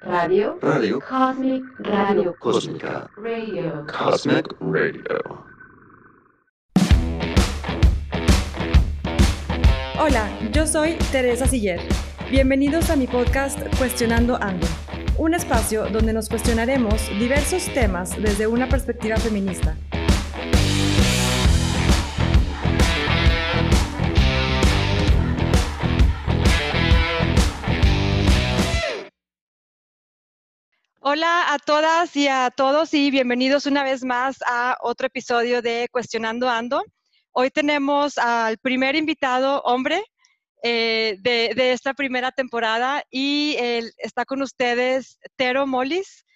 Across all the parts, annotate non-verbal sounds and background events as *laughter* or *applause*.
Radio. Radio. Cosmic Radio. Cósmica. Radio. Cosmic Radio. Hola, yo soy Teresa Siller. Bienvenidos a mi podcast Cuestionando Ando, un espacio donde nos cuestionaremos diversos temas desde una perspectiva feminista. Hola a todas y a todos y bienvenidos una vez más a otro episodio de Cuestionando Ando. Hoy tenemos al primer invitado hombre eh, de, esta primera temporada y él está con ustedes Tero Molis,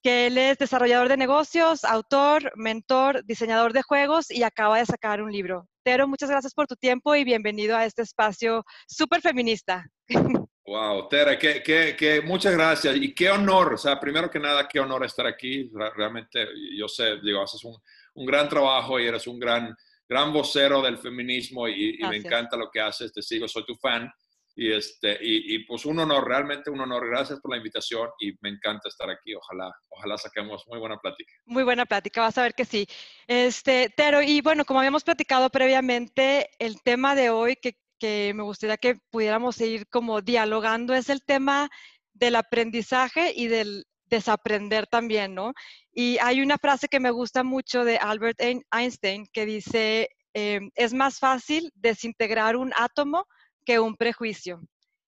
que él es desarrollador de negocios, autor, mentor, diseñador de juegos y acaba de sacar un libro. Tero, muchas gracias por tu tiempo y bienvenido a este espacio súper feminista. *laughs* Wow, Tere, que, que, que, muchas gracias y qué honor, o sea, primero que nada, qué honor estar aquí. Realmente, yo sé, digo, haces un, un gran trabajo y eres un gran, gran vocero del feminismo y, y, me encanta lo que haces, te sigo, soy tu fan. Y, este, y, y, pues un honor, realmente un honor. Gracias por la invitación y me encanta estar aquí. Ojalá, ojalá saquemos muy buena plática. Muy buena plática, vas a ver que sí. Este, Tero, y bueno, como habíamos platicado previamente, el tema de hoy que que me gustaría que pudiéramos seguir como dialogando es el tema del aprendizaje y del desaprender también, ¿no? Y hay una frase que me gusta mucho de Albert Einstein que dice, eh, es más fácil desintegrar un átomo que un prejuicio.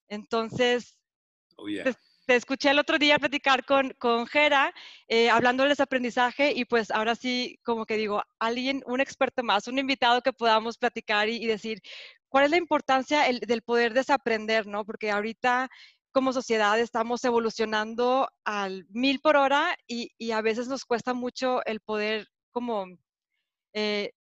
Entonces, oh, yeah. te, te, escuché el otro día platicar con, con Jera, eh, hablando del desaprendizaje y pues ahora sí, como que digo, alguien, un experto más, un invitado que podamos platicar y, y decir, ¿Cuál es la importancia el, del poder desaprender, no? Porque ahorita como sociedad estamos evolucionando al mil por hora y, y a veces nos cuesta mucho el poder como eh,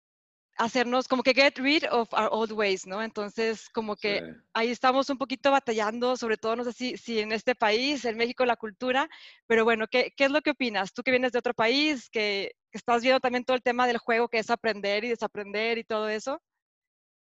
hacernos como que get rid of our old ways, ¿no? Entonces, como que sí. ahí estamos un poquito batallando, sobre todo, no sé si, si, en este país, en México, la cultura, pero bueno, ¿qué, ¿qué, es lo que opinas? Tú que vienes de otro país, que, que estás viendo también todo el tema del juego, que es aprender y desaprender y todo eso.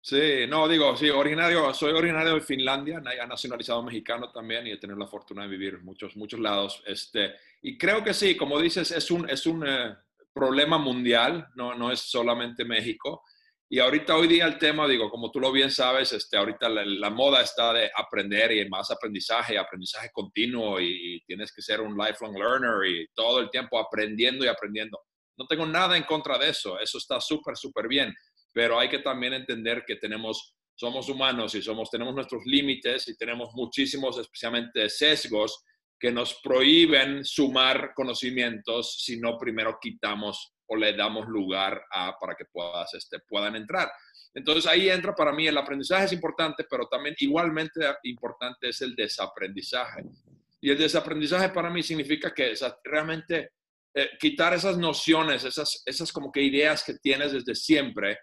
Sí, no, digo, sí, originario, soy originario de Finlandia, nacionalizado mexicano también y he tenido la fortuna de vivir en muchos, muchos lados. Este, y creo que sí, como dices, es un, es un eh, problema mundial, no, no es solamente México. Y ahorita, hoy día, el tema, digo, como tú lo bien sabes, este, ahorita la, la moda está de aprender y más aprendizaje, aprendizaje continuo y, y tienes que ser un lifelong learner y todo el tiempo aprendiendo y aprendiendo. No tengo nada en contra de eso, eso está súper, súper bien pero hay que también entender que tenemos, somos humanos y somos, tenemos nuestros límites y tenemos muchísimos, especialmente sesgos, que nos prohíben sumar conocimientos si no primero quitamos o le damos lugar a, para que puedas, este, puedan entrar. Entonces ahí entra para mí el aprendizaje es importante, pero también igualmente importante es el desaprendizaje. Y el desaprendizaje para mí significa que o sea, realmente eh, quitar esas nociones, esas, esas como que ideas que tienes desde siempre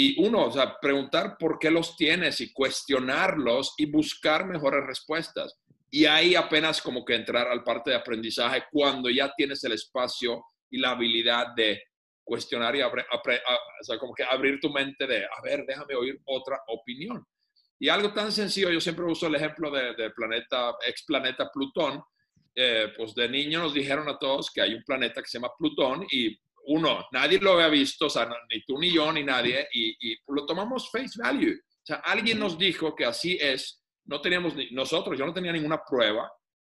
y uno, o sea, preguntar por qué los tienes y cuestionarlos y buscar mejores respuestas. Y ahí apenas como que entrar al parte de aprendizaje cuando ya tienes el espacio y la habilidad de cuestionar y abre, como que abrir tu mente de, a ver, déjame oír otra opinión. Y algo tan sencillo, yo siempre uso el ejemplo de planeta, ex planeta Plutón. Eh, pues de niño nos dijeron a todos que hay un planeta que se llama Plutón y uno, nadie lo había visto, o sea, ni tú ni yo ni nadie, y, y, lo tomamos face value. O sea, alguien nos dijo que así es, no teníamos, ni, nosotros, yo no tenía ninguna prueba,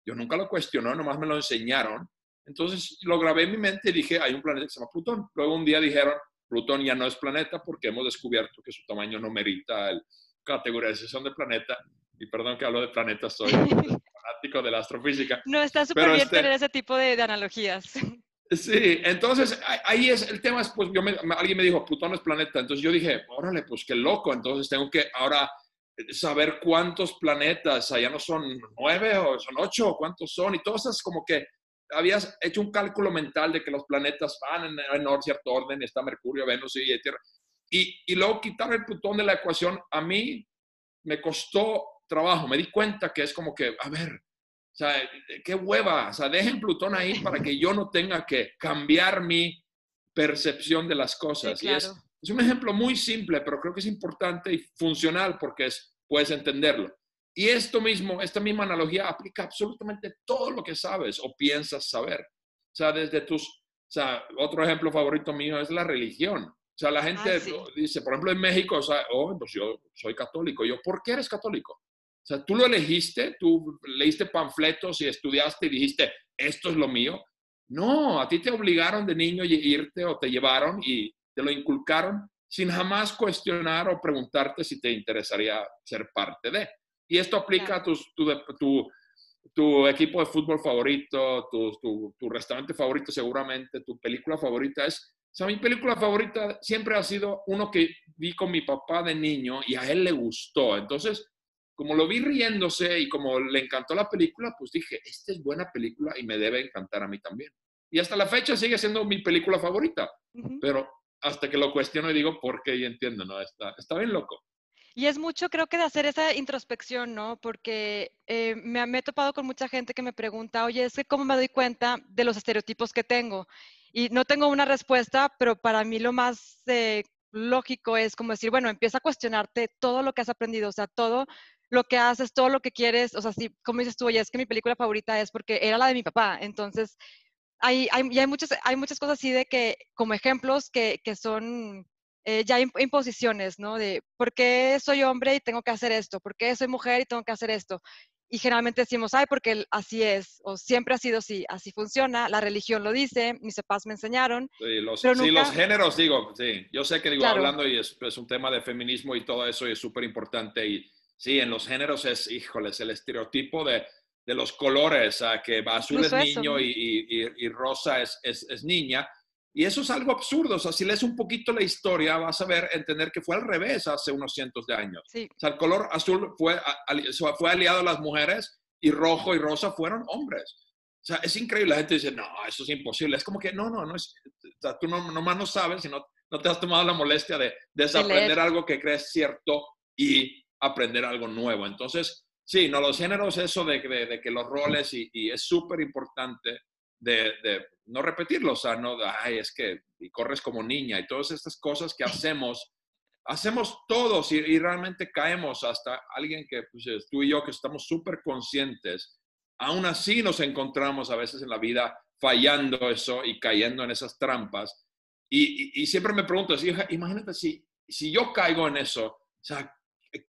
yo nunca lo cuestioné, nomás me lo enseñaron. Entonces lo grabé en mi mente y dije, hay un planeta que se llama Plutón. Luego un día dijeron, Plutón ya no es planeta porque hemos descubierto que su tamaño no merita la categorización de planeta. Y perdón que hablo de planeta, soy *laughs* fanático de la astrofísica. No, está súper bien este, tener ese tipo de, de analogías. Sí, entonces ahí es el tema, es, pues yo me, alguien me dijo, Plutón es planeta, entonces yo dije, órale, pues qué loco, entonces tengo que ahora saber cuántos planetas, allá no son nueve o son ocho, cuántos son, y todas esas como que habías hecho un cálculo mental de que los planetas van en, en cierto orden, está Mercurio, Venus y Tierra, y, y luego quitar el Plutón de la ecuación, a mí me costó trabajo, me di cuenta que es como que, a ver, sea, qué hueva. O sea, dejen Plutón ahí para que yo no tenga que cambiar mi percepción de las cosas. Sí, claro. Y es, es, un ejemplo muy simple, pero creo que es importante y funcional porque es, puedes entenderlo. Y esto mismo, esta misma analogía aplica absolutamente todo lo que sabes o piensas saber. O sea, desde tus, o sea, otro ejemplo favorito mío es la religión. O sea, la gente Ah, sí. dice, por ejemplo, en México, o sea, oh, pues yo soy católico. Yo, ¿por qué eres católico? O sea, tú lo elegiste, tú leíste panfletos y estudiaste y dijiste, esto es lo mío. No, a ti te obligaron de niño a irte o te llevaron y te lo inculcaron sin jamás cuestionar o preguntarte si te interesaría ser parte de. Y esto aplica a tus, tu, tu, tu equipo de fútbol favorito, tu, tu, tu, restaurante favorito seguramente, tu película favorita es... O sea, mi película favorita siempre ha sido uno que vi con mi papá de niño y a él le gustó. Entonces, como lo vi riéndose y como le encantó la película, pues dije, esta es buena película y me debe encantar a mí también. Y hasta la fecha sigue siendo mi película favorita, uh -huh. pero hasta que lo cuestiono y digo, ¿por qué? Y entiendo, ¿no? Está, está bien loco. Y es mucho, creo que, de hacer esa introspección, ¿no? Porque eh, me, me, he topado con mucha gente que me pregunta, oye, es que cómo me doy cuenta de los estereotipos que tengo. Y no tengo una respuesta, pero para mí lo más eh, lógico es como decir, bueno, empieza a cuestionarte todo lo que has aprendido, o sea, todo lo que haces, todo lo que quieres, o sea, si, como dices tú, oye, es que mi película favorita es porque era la de mi papá, entonces hay, hay, y hay, muchas, hay muchas cosas así de que, como ejemplos, que, que son eh, ya imposiciones, ¿no? De por qué soy hombre y tengo que hacer esto, por qué soy mujer y tengo que hacer esto. Y generalmente decimos, ay, porque así es, o siempre ha sido así, así funciona, la religión lo dice, mis papás me enseñaron. Sí, los, pero sí, nunca... los géneros, digo, sí, yo sé que digo, Claro. hablando y es, es un tema de feminismo y todo eso y es súper importante y sí, en los géneros es, híjoles, el estereotipo de, de los colores, a que azul es Incluso niño y, y- y- rosa es, es, es niña. Y eso es algo absurdo. O sea, si lees un poquito la historia, vas a ver, entender que fue al revés hace unos cientos de años. Sí, O sea, el color azul fue, fue aliado a las mujeres y rojo y rosa fueron hombres. O sea, es increíble. La gente dice, no, eso es imposible. Es como que, no, no, no es. O sea, tú no, nomás no sabes y no, no te has tomado la molestia de desaprender algo que crees cierto y aprender algo nuevo. Entonces, sí, no, los géneros, eso de, de- de que los roles y, es súper importante de, no repetirlo. O sea, no, ay, es que y corres como niña y todas estas cosas que hacemos hacemos todos y, realmente caemos hasta alguien que pues, es tú y yo que estamos súper conscientes. Aún así nos encontramos a veces en la vida fallando eso y cayendo en esas trampas. Y, siempre me pregunto, imagínate si, si yo caigo en eso, o sea,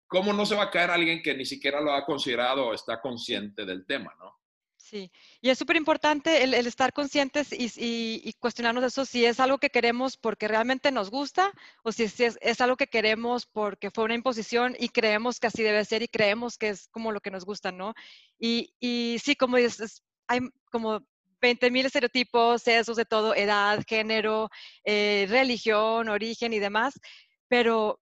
¿cómo no se va a caer alguien que ni siquiera lo ha considerado o está consciente del tema, no? sí. Y es súper importante el, el estar conscientes y, y- y cuestionarnos eso si es algo que queremos porque realmente nos gusta o si es, es- algo que queremos porque fue una imposición y creemos que así debe ser y creemos que es como lo que nos gusta, ¿no? Y, y sí, como dices, hay como 20 mil estereotipos, esos de todo, edad, género, eh, religión, origen y demás, pero,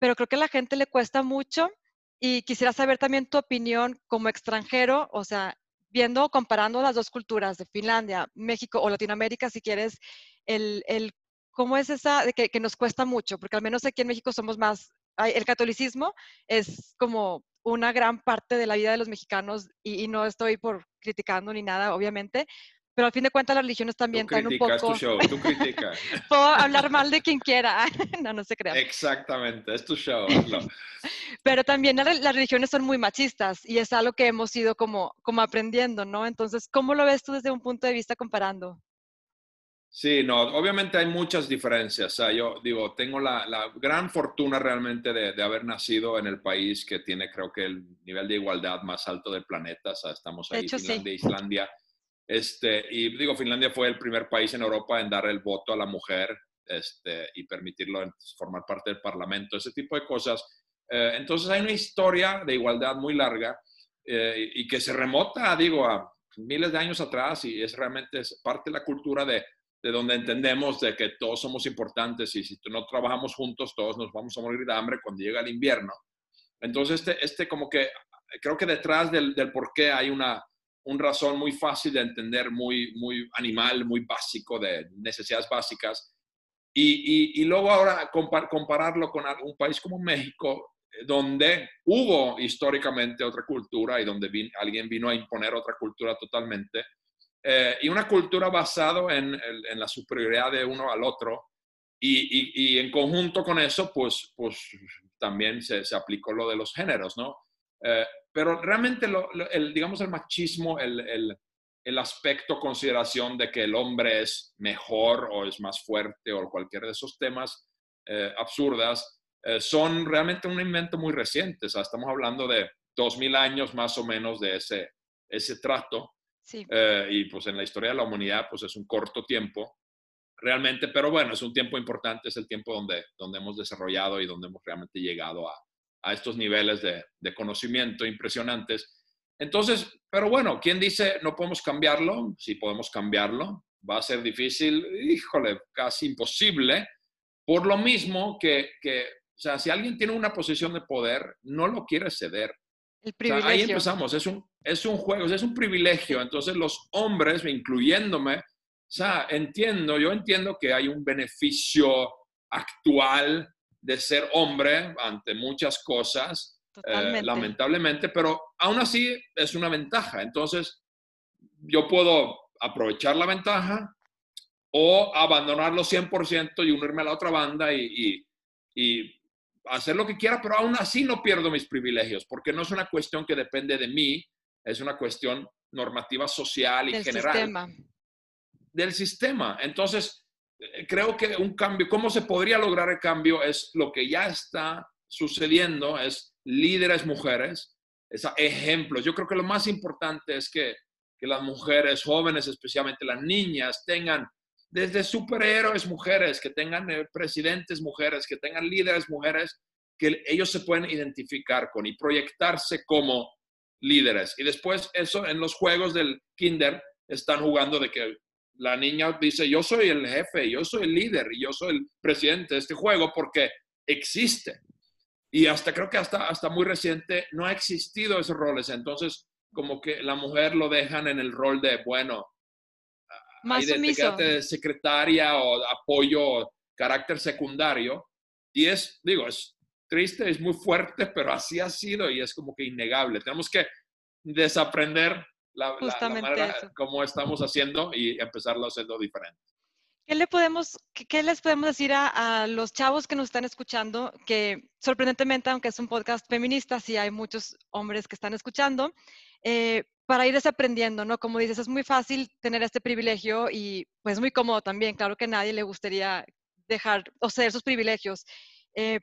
pero creo que a la gente le cuesta mucho y quisiera saber también tu opinión como extranjero, o sea, viendo, comparando las dos culturas de Finlandia, México o Latinoamérica, si quieres, el, el cómo es esa, de que, que nos cuesta mucho, porque al menos aquí en México somos más, el catolicismo es como una gran parte de la vida de los mexicanos y, y no estoy por criticando ni nada, obviamente, pero al fin de cuentas las religiones también Tú traen un criticas poco, tu show, tú criticas. *laughs* puedo hablar mal de quien quiera, *laughs* no, no se crean. Exactamente, es tu show. hazlo. *laughs* Pero también la- las religiones son muy machistas y es algo que hemos ido como, como aprendiendo, ¿no? Entonces, ¿cómo lo ves tú desde un punto de vista comparando? Sí, no, obviamente hay muchas diferencias. O sea, yo digo, tengo la, la gran fortuna realmente de, de haber nacido en el país que tiene, creo que, el nivel de igualdad más alto del planeta. O sea, estamos De ahí, hecho, sí. Finlandia, Islandia. Este, y digo, Finlandia fue el primer país en Europa en dar el voto a la mujer este, y permitirlo en- formar parte del parlamento, ese tipo de cosas. Eh, entonces hay una historia de igualdad muy larga eh, y que se remota, digo, a miles de años atrás y es realmente es parte de la cultura de, de donde entendemos de que todos somos importantes y si no trabajamos juntos, todos nos vamos a morir de hambre cuando llega el invierno. Entonces, este, este como que creo que detrás del, del por qué hay una, un razón muy fácil de entender, muy, muy animal, muy básico, de necesidades básicas. Y, y, luego ahora compar- compararlo con un país como México, eh, donde hubo históricamente otra cultura y donde alguien vino a imponer otra cultura totalmente, eh, y una cultura basada en, en- la superioridad de uno al otro, y- y en conjunto con eso, pues, pues también se, se aplicó lo de los géneros, ¿no? Eh, pero realmente, lo, el, digamos, el machismo, el, el, el, aspecto consideración de que el hombre es mejor o es más fuerte o cualquier de esos temas eh, absurdas, eh, son realmente un invento muy reciente. O sea, estamos hablando de dos mil años más o menos de ese, ese trato. Sí. Eh, y pues en la historia de la humanidad, pues es un corto tiempo realmente, pero bueno, es un tiempo importante, es el tiempo donde, donde hemos desarrollado y donde hemos realmente llegado a, a estos niveles de, de, conocimiento impresionantes. Entonces, pero bueno, ¿quién dice no podemos cambiarlo? Sí podemos cambiarlo. Va a ser difícil, híjole, casi imposible. Por lo mismo que, que o sea, si alguien tiene una posición de poder, no lo quiere ceder. El privilegio. O sea, ahí empezamos, es un, es un juego, es un privilegio. Entonces los hombres, incluyéndome, o sea, entiendo, yo entiendo que hay un beneficio actual de ser hombre ante muchas cosas, eh, lamentablemente, pero aún así es una ventaja. Entonces, yo puedo aprovechar la ventaja o abandonarlo 100% y unirme a la otra banda y, y, y hacer lo que quiera, pero aún así no pierdo mis privilegios, porque no es una cuestión que depende de mí, es una cuestión normativa social y Del general sistema. del sistema. Entonces, creo que un cambio, ¿cómo se podría lograr el cambio? Es lo que ya está sucediendo, es líderes mujeres, es ejemplos. Yo creo que lo más importante es que, que las mujeres jóvenes, especialmente las niñas, tengan desde superhéroes mujeres, que tengan eh, presidentes mujeres, que tengan líderes mujeres, que ellos se pueden identificar con y proyectarse como líderes. Y después eso en los juegos del kinder están jugando de que la niña dice, yo soy el jefe, yo soy el líder y yo soy el presidente de este juego porque existe. Y hasta creo que hasta, hasta muy reciente no ha existido esos roles. Entonces, como que la mujer lo dejan en el rol de, bueno, Más de secretaria o apoyo, carácter secundario. Y es, digo, es triste, es muy fuerte, pero así ha sido y es como que innegable. Tenemos que desaprender la, la- la Justamente manera eso. como estamos haciendo y empezarlo haciendo diferente. ¿Qué, le podemos, qué, les podemos decir a, a los chavos que nos están escuchando? Que sorprendentemente, aunque es un podcast feminista, sí hay muchos hombres que están escuchando, eh, para ir desaprendiendo, ¿no? Como dices, es muy fácil tener este privilegio y pues muy cómodo también. Claro que a nadie le gustaría dejar o ceder sus privilegios. Eh,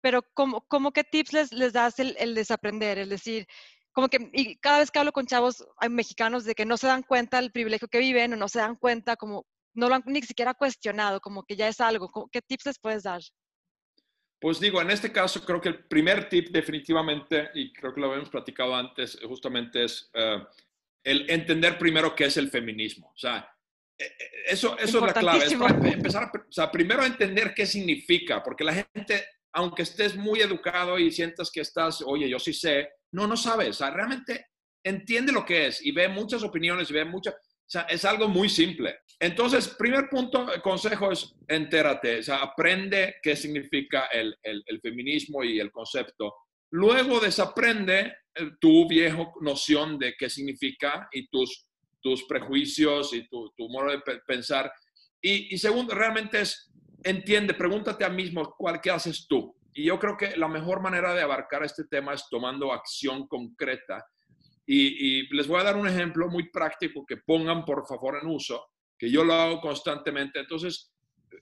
pero ¿cómo, cómo qué tips les, les das el, el desaprender? Es decir, como que, y cada vez que hablo con chavos hay mexicanos de que no se dan cuenta del privilegio que viven o no se dan cuenta como no lo han ni siquiera cuestionado, como que ya es algo. ¿Cómo- ¿Qué tips les puedes dar? Pues digo, en este caso creo que el primer tip definitivamente, y creo que lo habíamos platicado antes, justamente es eh, el entender primero qué es el feminismo. O sea, eh, eh, eso, eso es la clave. Es para empezar a, o sea, primero entender qué significa, porque la gente, aunque estés muy educado y sientas que estás, oye, yo sí sé, no, no sabes. O sea, realmente entiende lo que es y ve muchas opiniones y ve muchas, o sea, es algo muy simple. Entonces, primer punto, el consejo es entérate, o sea, aprende qué significa el, el- feminismo y el concepto. Luego desaprende eh, tu viejo noción de qué significa y tus, tus prejuicios y tu, tu modo de pe- pensar. Y, y segundo, realmente es, entiende, pregúntate a mismo cuál, qué haces tú. Y yo creo que la mejor manera de abarcar este tema es tomando acción concreta y, y les voy a dar un ejemplo muy práctico que pongan por favor en uso, que yo lo hago constantemente. Entonces,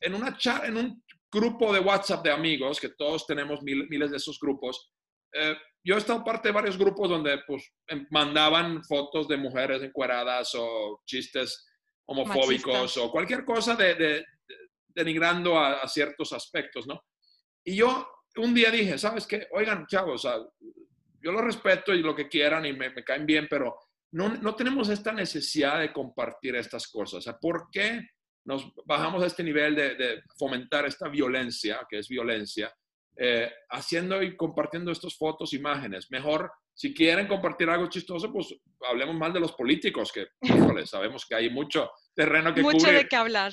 en, una chat, en un grupo de WhatsApp de amigos, que todos tenemos mil- miles de esos grupos, eh, yo he estado parte de varios grupos donde pues, em- mandaban fotos de mujeres encueradas o chistes homofóbicos Machistas. o cualquier cosa de, de- de- denigrando a, a ciertos aspectos, ¿no? Y yo un día dije, ¿sabes qué? Oigan, chavos, o sea, yo lo respeto y lo que quieran y me, me caen bien, pero no, no tenemos esta necesidad de compartir estas cosas. O sea, ¿por qué nos bajamos a este nivel de, de fomentar esta violencia, que es violencia, eh, haciendo y compartiendo estas fotos, imágenes? Mejor, si quieren compartir algo chistoso, pues hablemos más de los políticos, que, *laughs* híjole, sabemos que hay mucho terreno que Mucho cubrir de qué hablar.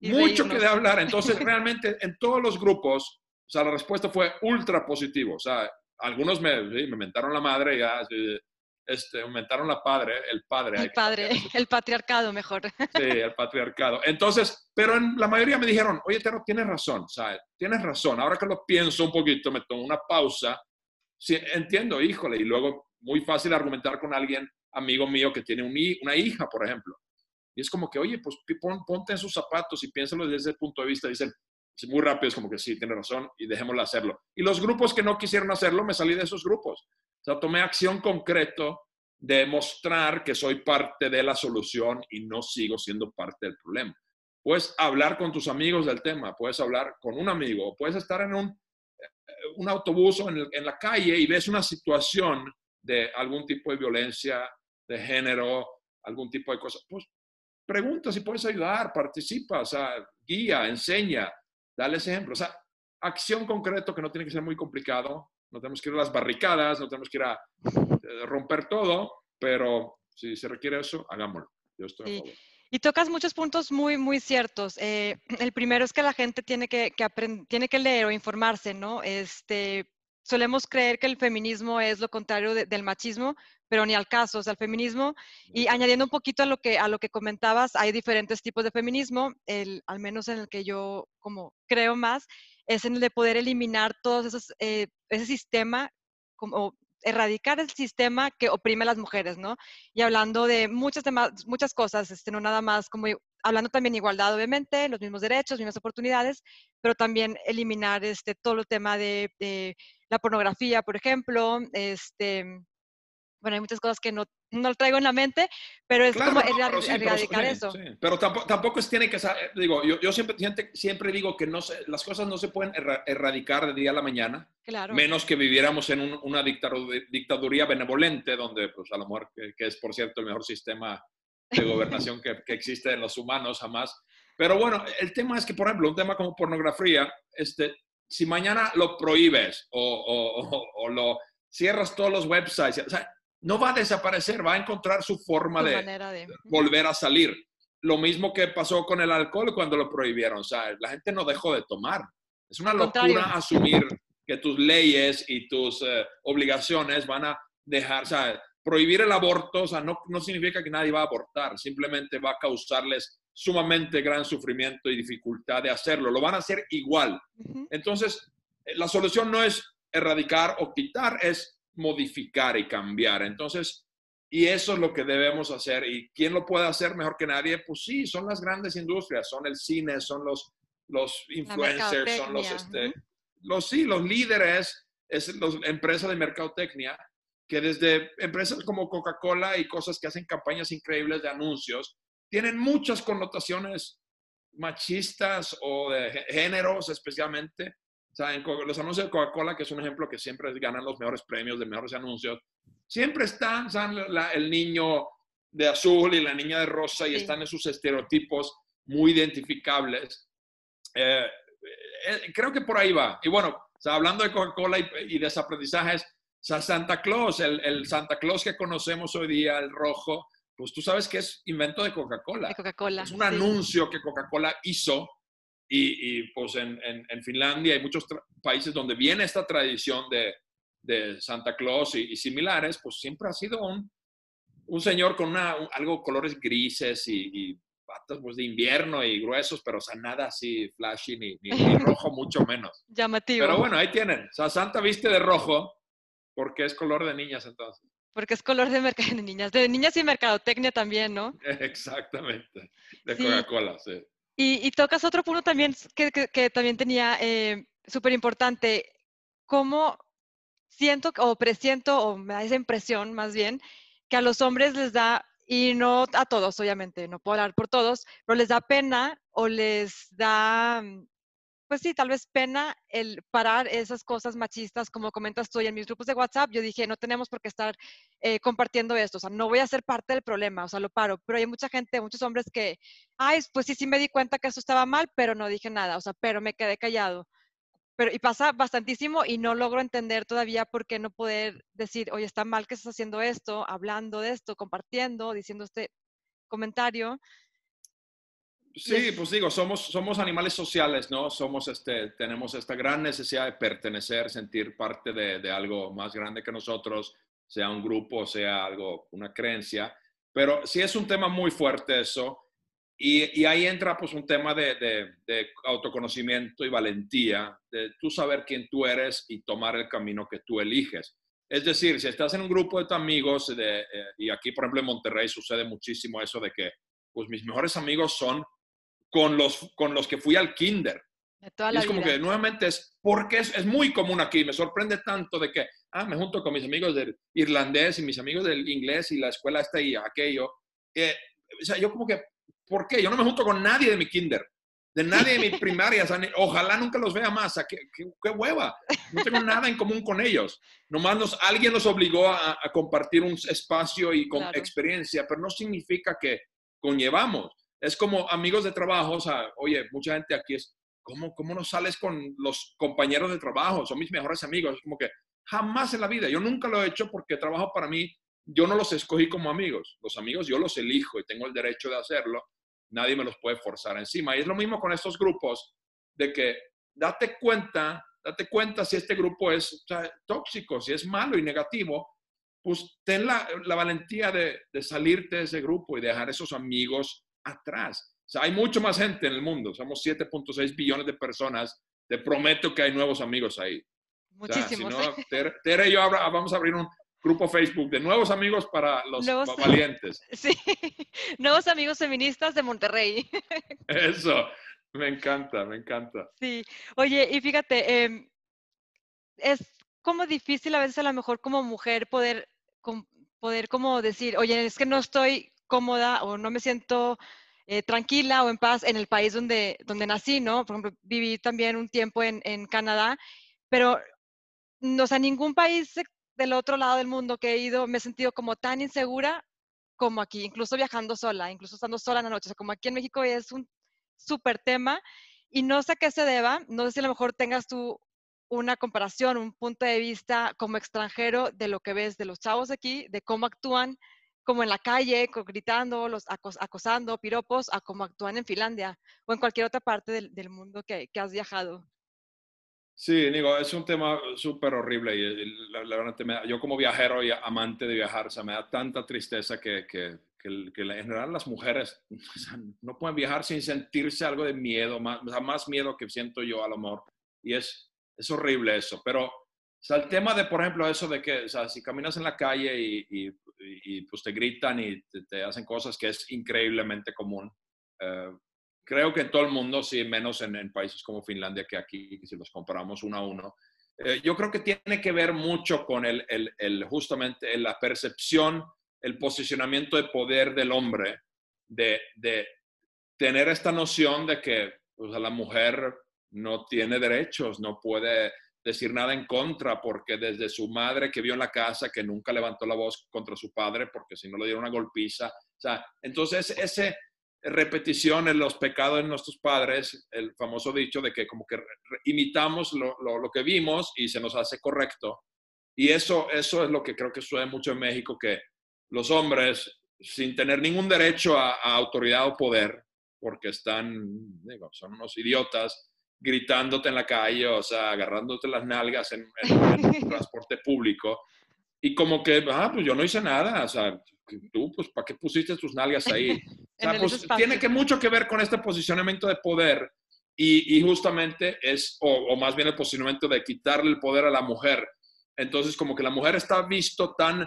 mucho que reírnos. de hablar. Entonces, *laughs* realmente, en todos los grupos, sea, la respuesta fue ultra positiva. O sea, algunos me, sí, me mentaron la madre, ya, sí, este, me mentaron la padre, el padre. El padre, *laughs* el patriarcado mejor. Sí, el patriarcado. Entonces, pero en la mayoría me dijeron, oye, Tero, tienes razón, sea, tienes razón. Ahora que lo pienso un poquito, me tomo una pausa. Sí, entiendo, híjole, y luego muy fácil argumentar con alguien, amigo mío, que tiene una hija, por ejemplo. Y es como que, oye, pues ponte en sus zapatos y piénsalo desde ese punto de vista. Dicen, muy rápido, es como que sí, tiene razón y dejémoslo hacerlo. Y los grupos que no quisieron hacerlo, me salí de esos grupos. O sea, tomé acción concreto de mostrar que soy parte de la solución y no sigo siendo parte del problema. Puedes hablar con tus amigos del tema, puedes hablar con un amigo, puedes estar en un, eh, un autobús o en, en la calle y ves una situación de algún tipo de violencia de género, algún tipo de cosa. Pues pregunta si puedes ayudar, participa, o sea, guía, enseña, dale ese ejemplo. O sea, acción concreto que no tiene que ser muy complicado, no tenemos que ir a las barricadas, no tenemos que ir a eh, romper todo, pero si se requiere eso, hagámoslo. Yo estoy a favor. Y tocas muchos puntos muy, muy ciertos. Eh, el primero es que la gente tiene que, que tiene que leer o informarse, ¿no? Este, solemos creer que el feminismo es lo contrario del machismo, pero ni al caso. O sea, el feminismo, y añadiendo un poquito a lo que, a lo que comentabas, hay diferentes tipos de feminismo, el, al menos en el que yo como creo más, es en el de poder eliminar todos esos, eh, ese sistema como erradicar el sistema que oprime a las mujeres, ¿no? Y hablando de muchas, demás, muchas cosas, este, no nada más como hablando también de igualdad, obviamente, los mismos derechos, mismas oportunidades, pero también eliminar este, todo el tema de, de la pornografía, por ejemplo, este, bueno, hay muchas cosas que no, no traigo en la mente, pero es como erradicar eso. Pero tampoco, tampoco es, tiene que ser, digo, yo, yo siempre, siempre digo que no las cosas no se pueden erradicar de día a la mañana, claro. menos que viviéramos en una dictaduría benevolente, donde pues a lo mejor, que, es por cierto el mejor sistema de gobernación que, que, existe en los humanos jamás. Pero bueno, el tema es que, por ejemplo, un tema como pornografía, este, si mañana lo prohíbes o, o, o, lo cierras todos los websites, o sea, no va a desaparecer, va a encontrar su forma de, volver a salir. Lo mismo que pasó con el alcohol cuando lo prohibieron. O sea, la gente no dejó de tomar. Es una locura asumir que tus leyes y tus eh, obligaciones van a dejar, o sea, prohibir el aborto, o sea, no, no significa que nadie va a abortar, simplemente va a causarles sumamente gran sufrimiento y dificultad de hacerlo. Lo van a hacer igual. Entonces, eh, la solución no es erradicar o quitar, es modificar y cambiar. Entonces, y eso es lo que debemos hacer. ¿Y quién lo puede hacer mejor que nadie? Pues sí, son las grandes industrias, son el cine, son los, los influencers, son los, este, los, sí, los líderes, es las empresas de mercadotecnia, que desde empresas como Coca-Cola y cosas que hacen campañas increíbles de anuncios, tienen muchas connotaciones machistas o de géneros especialmente, o sea, en los anuncios de Coca-Cola, que es un ejemplo que siempre ganan los mejores premios de mejores anuncios, siempre están, el niño de azul y la niña de rosa y están esos estereotipos muy identificables. Eh, eh, creo que por ahí va. Y bueno, hablando de Coca-Cola y, de desaprendizajes, Santa Claus, el, el, Santa Claus que conocemos hoy día, el rojo, pues tú sabes que es invento de Coca-Cola. Coca-Cola. Es un anuncio que Coca-Cola hizo y, pues en, en, Finlandia hay muchos países donde viene esta tradición de, de Santa Claus y, similares, pues siempre ha sido un, un señor con una, algo colores grises y, patas pues, de invierno y gruesos, pero o sea, nada así flashy ni, ni, *laughs* rojo, mucho menos. Llamativo. Pero bueno, ahí tienen. O sea, Santa viste de rojo porque es color de niñas entonces. Porque es color de, *laughs* de niñas, de niñas y mercadotecnia también, ¿no? *laughs* Exactamente, de Coca-Cola, sí. Y, tocas otro punto también que, también tenía eh, súper importante, cómo siento o presiento, o me da esa impresión más bien, que a los hombres les da, y no a todos, obviamente, no puedo hablar por todos, pero les da pena o les da mm, pues sí, tal vez pena el parar esas cosas machistas, como comentas tú en mis grupos de WhatsApp. Yo dije, no tenemos por qué estar eh, compartiendo esto, o sea, no voy a ser parte del problema, o sea, lo paro. Pero hay mucha gente, muchos hombres que, ay, pues sí, sí me di cuenta que eso estaba mal, pero no dije nada, o sea, pero me quedé callado. Pero, y pasa bastantísimo y no logro entender todavía por qué no poder decir, oye, está mal que estás haciendo esto, hablando de esto, compartiendo, diciendo este comentario. Sí, pues digo, somos, somos animales sociales, ¿no? Somos, este, tenemos esta gran necesidad de pertenecer, sentir parte de, de, algo más grande que nosotros, sea un grupo, sea algo, una creencia. Pero sí es un tema muy fuerte eso. y, ahí entra pues un tema de, de, autoconocimiento y valentía, de tú saber quién tú eres y tomar el camino que tú eliges. Es decir, si estás en un grupo de amigos, de, eh, y aquí por ejemplo en Monterrey sucede muchísimo eso de que pues mis mejores amigos son con los, con los que fui al kinder. y es como que nuevamente es, porque es, es, muy común aquí, me sorprende tanto de que, ah, me junto con mis amigos del irlandés y mis amigos del inglés y la escuela esta y aquello. Eh, o sea, yo como que, ¿Por qué? Yo no me junto con nadie de mi kinder, de nadie de mi *laughs* primaria. ojalá nunca los vea más. ¿qué, qué, hueva. No tengo nada en común con ellos. Nomás nos, alguien nos obligó a, compartir un espacio y con experiencia, pero no significa que conllevamos. Es como amigos de trabajo. O sea, oye, mucha gente aquí es, ¿cómo, ¿cómo no sales con los compañeros de trabajo? Son mis mejores amigos. Es como que jamás en la vida. Yo nunca lo he hecho porque trabajo para mí yo no los escogí como amigos. Los amigos yo los elijo y tengo el derecho de hacerlo. Nadie me los puede forzar encima. Y es lo mismo con estos grupos, de que date cuenta, date cuenta si este grupo es tóxico, si es malo y negativo, pues ten la, valentía de, salirte de ese grupo y dejar esos amigos atrás. O sea, hay mucho más gente en el mundo. Somos 7.6 billones de personas. Te prometo que hay nuevos amigos ahí. Muchísimos. *laughs* Tere, y yo vamos a abrir un, grupo Facebook de nuevos amigos para los valientes. *laughs* Sí, nuevos amigos feministas de Monterrey. *laughs* Eso, me encanta, me encanta. Sí, oye, y fíjate, em, es como difícil a veces a lo mejor como mujer poder, poder como decir, oye, es que no estoy cómoda o no me siento eh, tranquila o en paz en el país donde, donde nací, ¿no? Por ejemplo, viví también un tiempo en, en Canadá, pero, no, o sea, ningún país del otro lado del mundo que he ido, me he sentido como tan insegura como aquí, incluso viajando sola, incluso estando sola en la noche. O sea, como aquí en México es un súper tema y no sé a qué se deba. No sé si a lo mejor tengas tú una comparación, un punto de vista como extranjero de lo que ves de los chavos aquí, de cómo actúan como en la calle, gritando, los acosando, piropos, a cómo actúan en Finlandia o en cualquier otra parte del, mundo que has viajado. Sí, digo, es un tema súper horrible y la, verdad, yo como viajero y amante de viajar, o sea, me da tanta tristeza que, que, que, en general las mujeres *laughs* no pueden viajar sin sentirse algo de miedo, más, o sea, más miedo que siento yo al amor. Y es, es horrible eso. Pero, o sea, el tema de, por ejemplo, eso de que, o sea, si caminas en la calle y, y, y pues te gritan y te, hacen cosas que es increíblemente común. Eh, creo que en todo el mundo, sí, menos en, países como Finlandia que aquí, si los comparamos uno a uno. Eh, yo creo que tiene que ver mucho con el, el, justamente la percepción, el posicionamiento de poder del hombre, de, de tener esta noción de que pues, la mujer no tiene derechos, no puede decir nada en contra, porque desde su madre que vio en la casa, que nunca levantó la voz contra su padre, porque si no le dieron una golpiza. O sea, entonces ese, repetición en los pecados de nuestros padres, el famoso dicho de que como que imitamos lo, lo, que vimos y se nos hace correcto. Y eso, eso es lo que creo que sucede mucho en México, que los hombres, sin tener ningún derecho a, autoridad o poder, porque están, digo, son unos idiotas, gritándote en la calle, o sea, agarrándote las nalgas en, en, *laughs* transporte público, y como que, ah, pues yo no hice nada, o sea, tú, pues, ¿para qué pusiste tus nalgas ahí? *laughs* O sea, pues tiene que mucho que ver con este posicionamiento de poder y, y justamente es, o, o, más bien el posicionamiento de quitarle el poder a la mujer. Entonces, como que la mujer está visto tan,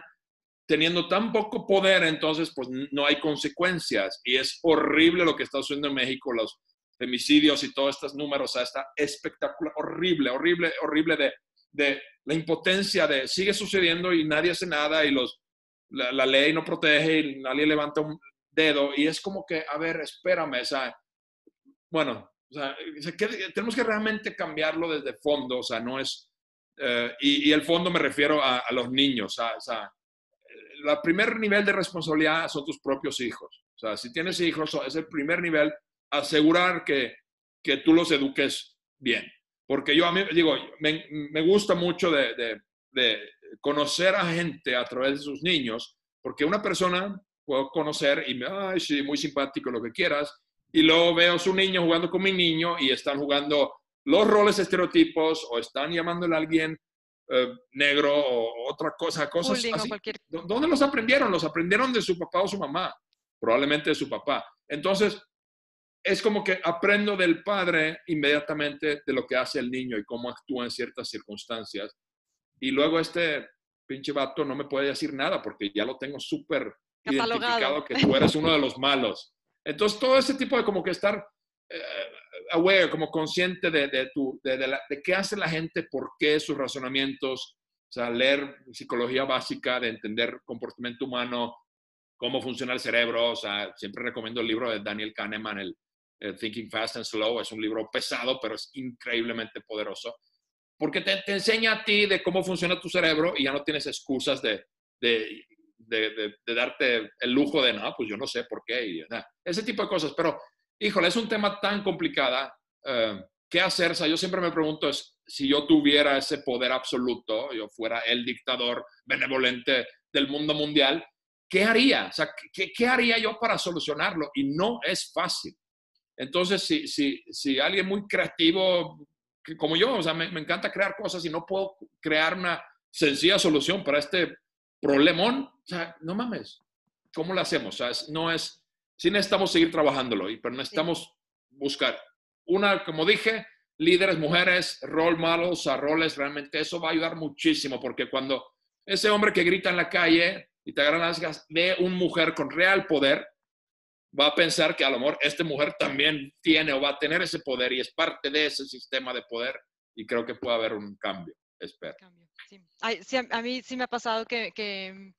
teniendo tan poco poder, entonces, pues no hay consecuencias. Y es horrible lo que está sucediendo en México, los femicidios y todos estos números, o sea, está espectacular, horrible, horrible, horrible de, de la impotencia de sigue sucediendo y nadie hace nada y los la, ley no protege y nadie levanta un dedo y es como que, a ver, espérame, o sea, bueno, o sea, tenemos que realmente cambiarlo desde fondo, o sea, no es, eh, y, el fondo me refiero a, los niños, o sea, el primer nivel de responsabilidad son tus propios hijos, o sea, si tienes hijos, es el primer nivel, asegurar que, que tú los eduques bien, porque yo a mí, digo, me, me gusta mucho de, de, de conocer a gente a través de sus niños, porque una persona puedo conocer y me, ay, sí, muy simpático, lo que quieras, y luego veo a su niño jugando con mi niño y están jugando los roles estereotipos o están llamándole a alguien eh, negro o otra cosa, cosas así. ¿Dónde los aprendieron? Los aprendieron de su papá o su mamá, probablemente de su papá. Entonces, es como que aprendo del padre inmediatamente de lo que hace el niño y cómo actúa en ciertas circunstancias. Y luego este pinche vato no me puede decir nada porque ya lo tengo súper identificado que tú eres uno de los malos. Entonces, todo ese tipo de como que estar eh, aware, como consciente de, de, tu, de, de, qué hace la gente, por qué sus razonamientos, o sea, leer psicología básica, de entender comportamiento humano, cómo funciona el cerebro, o sea, siempre recomiendo el libro de Daniel Kahneman, el, Thinking Fast and Slow, es un libro pesado, pero es increíblemente poderoso, porque te, te, enseña a ti de cómo funciona tu cerebro y ya no tienes excusas de, de, de, darte el lujo de, no, pues yo no sé por qué, y, ese tipo de cosas, pero híjole, es un tema tan complicado. Eh, ¿Qué hacer? O sea, yo siempre me pregunto es, si yo tuviera ese poder absoluto, yo fuera el dictador benevolente del mundo mundial, ¿qué haría? O sea, ¿qué, qué haría yo para solucionarlo? Y no es fácil. Entonces, si, si, si alguien muy creativo, como yo, o sea, me, me, encanta crear cosas y no puedo crear una sencilla solución para este problemón, o sea, no mames, ¿cómo lo hacemos? O sea, no es, sí necesitamos seguir trabajándolo, pero necesitamos buscar una, como dije, líderes, mujeres, role models, a roles, realmente eso va a ayudar muchísimo, porque cuando ese hombre que grita en la calle y te agarra las gas, ve una mujer con real poder, va a pensar que a lo mejor esta mujer también tiene o va a tener ese poder y es parte de ese sistema de poder y creo que puede haber un cambio, espero. Sí. a, mí sí me ha pasado que, que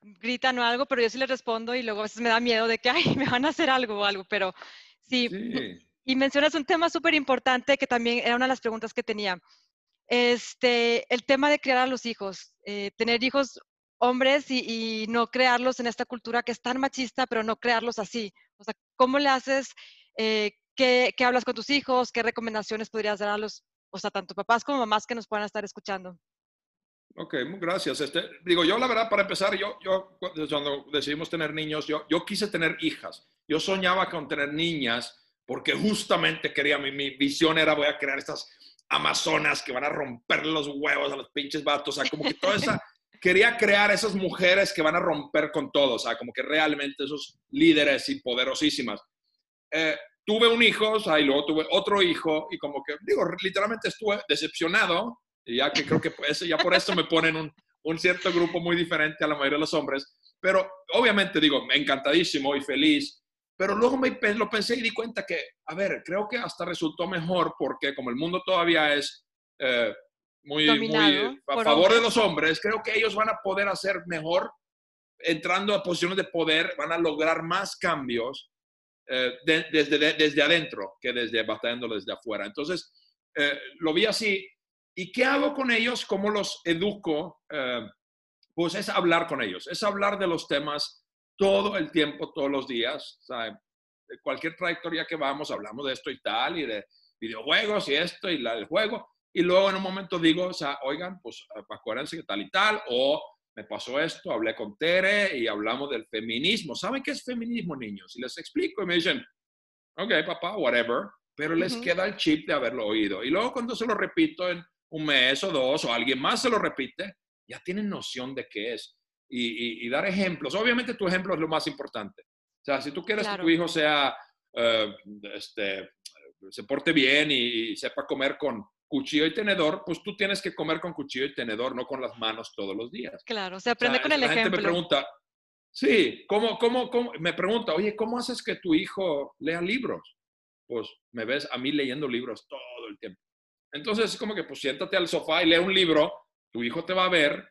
gritan o algo, pero yo sí les respondo y luego a veces me da miedo de que, ay, me van a hacer algo o algo, pero sí. *laughs* Y mencionas un tema súper importante que también era una de las preguntas que tenía. Este, el tema de criar a los hijos, eh, tener hijos hombres y, no crearlos en esta cultura que es tan machista, pero no crearlos así. O sea, ¿cómo le haces? Eh, ¿qué, ¿Qué hablas con tus hijos? ¿Qué recomendaciones podrías dar a los, o sea, tanto papás como mamás que nos puedan estar escuchando? Ok, gracias. Este, digo, yo la verdad, para empezar, yo, yo cuando decidimos tener niños, yo, yo quise tener hijas. Yo soñaba con tener niñas porque justamente quería, mi, mi visión era voy a crear estas amazonas que van a romper los huevos a los pinches vatos, o sea, como que toda esa, *laughs* quería crear esas mujeres que van a romper con todo, o sea, como que realmente esos líderes y poderosísimas. Eh, tuve un hijo, o sea, y luego tuve otro hijo, y como que, digo, literalmente estuve decepcionado y ya que creo que pues, ya por eso me ponen un, un cierto grupo muy diferente a la mayoría de los hombres. Pero obviamente digo, encantadísimo y feliz. Pero luego me lo pensé y di cuenta que, a ver, creo que hasta resultó mejor porque como el mundo todavía es eh, muy, muy a favor de los hombres, creo que ellos van a poder hacer mejor entrando a posiciones de poder, van a lograr más cambios eh, desde, desde adentro que desde batallando desde afuera. Entonces, eh, lo vi así ¿Y qué hago con ellos? ¿Cómo los educo? Eh, pues es hablar con ellos, es hablar de los temas todo el tiempo, todos los días. O sea, de cualquier trayectoria que vamos, hablamos de esto y tal, y de videojuegos y esto y la, el juego. Y luego en un momento digo, o sea, oigan, pues acuérdense que tal y tal, o me pasó esto, hablé con Tere y hablamos del feminismo. ¿Saben qué es feminismo, niños? Y les explico y me dicen, ok, papá, whatever, pero les queda el chip de haberlo oído. Y luego cuando se lo repito en un mes o dos, o alguien más se lo repite, ya tienen noción de qué es. Y, dar ejemplos. Obviamente tu ejemplo es lo más importante. O sea, si tú quieres que tu hijo sea, eh, este, se porte bien y, sepa comer con cuchillo y tenedor, pues tú tienes que comer con cuchillo y tenedor, no con las manos todos los días. Claro, se aprende con el ejemplo. La gente me pregunta, sí, ¿cómo, cómo, cómo? Me pregunta, oye, ¿cómo haces que tu hijo lea libros? Pues me ves a mí leyendo libros todo el tiempo. Entonces, es como que pues siéntate al sofá y lee un libro, tu hijo te va a ver,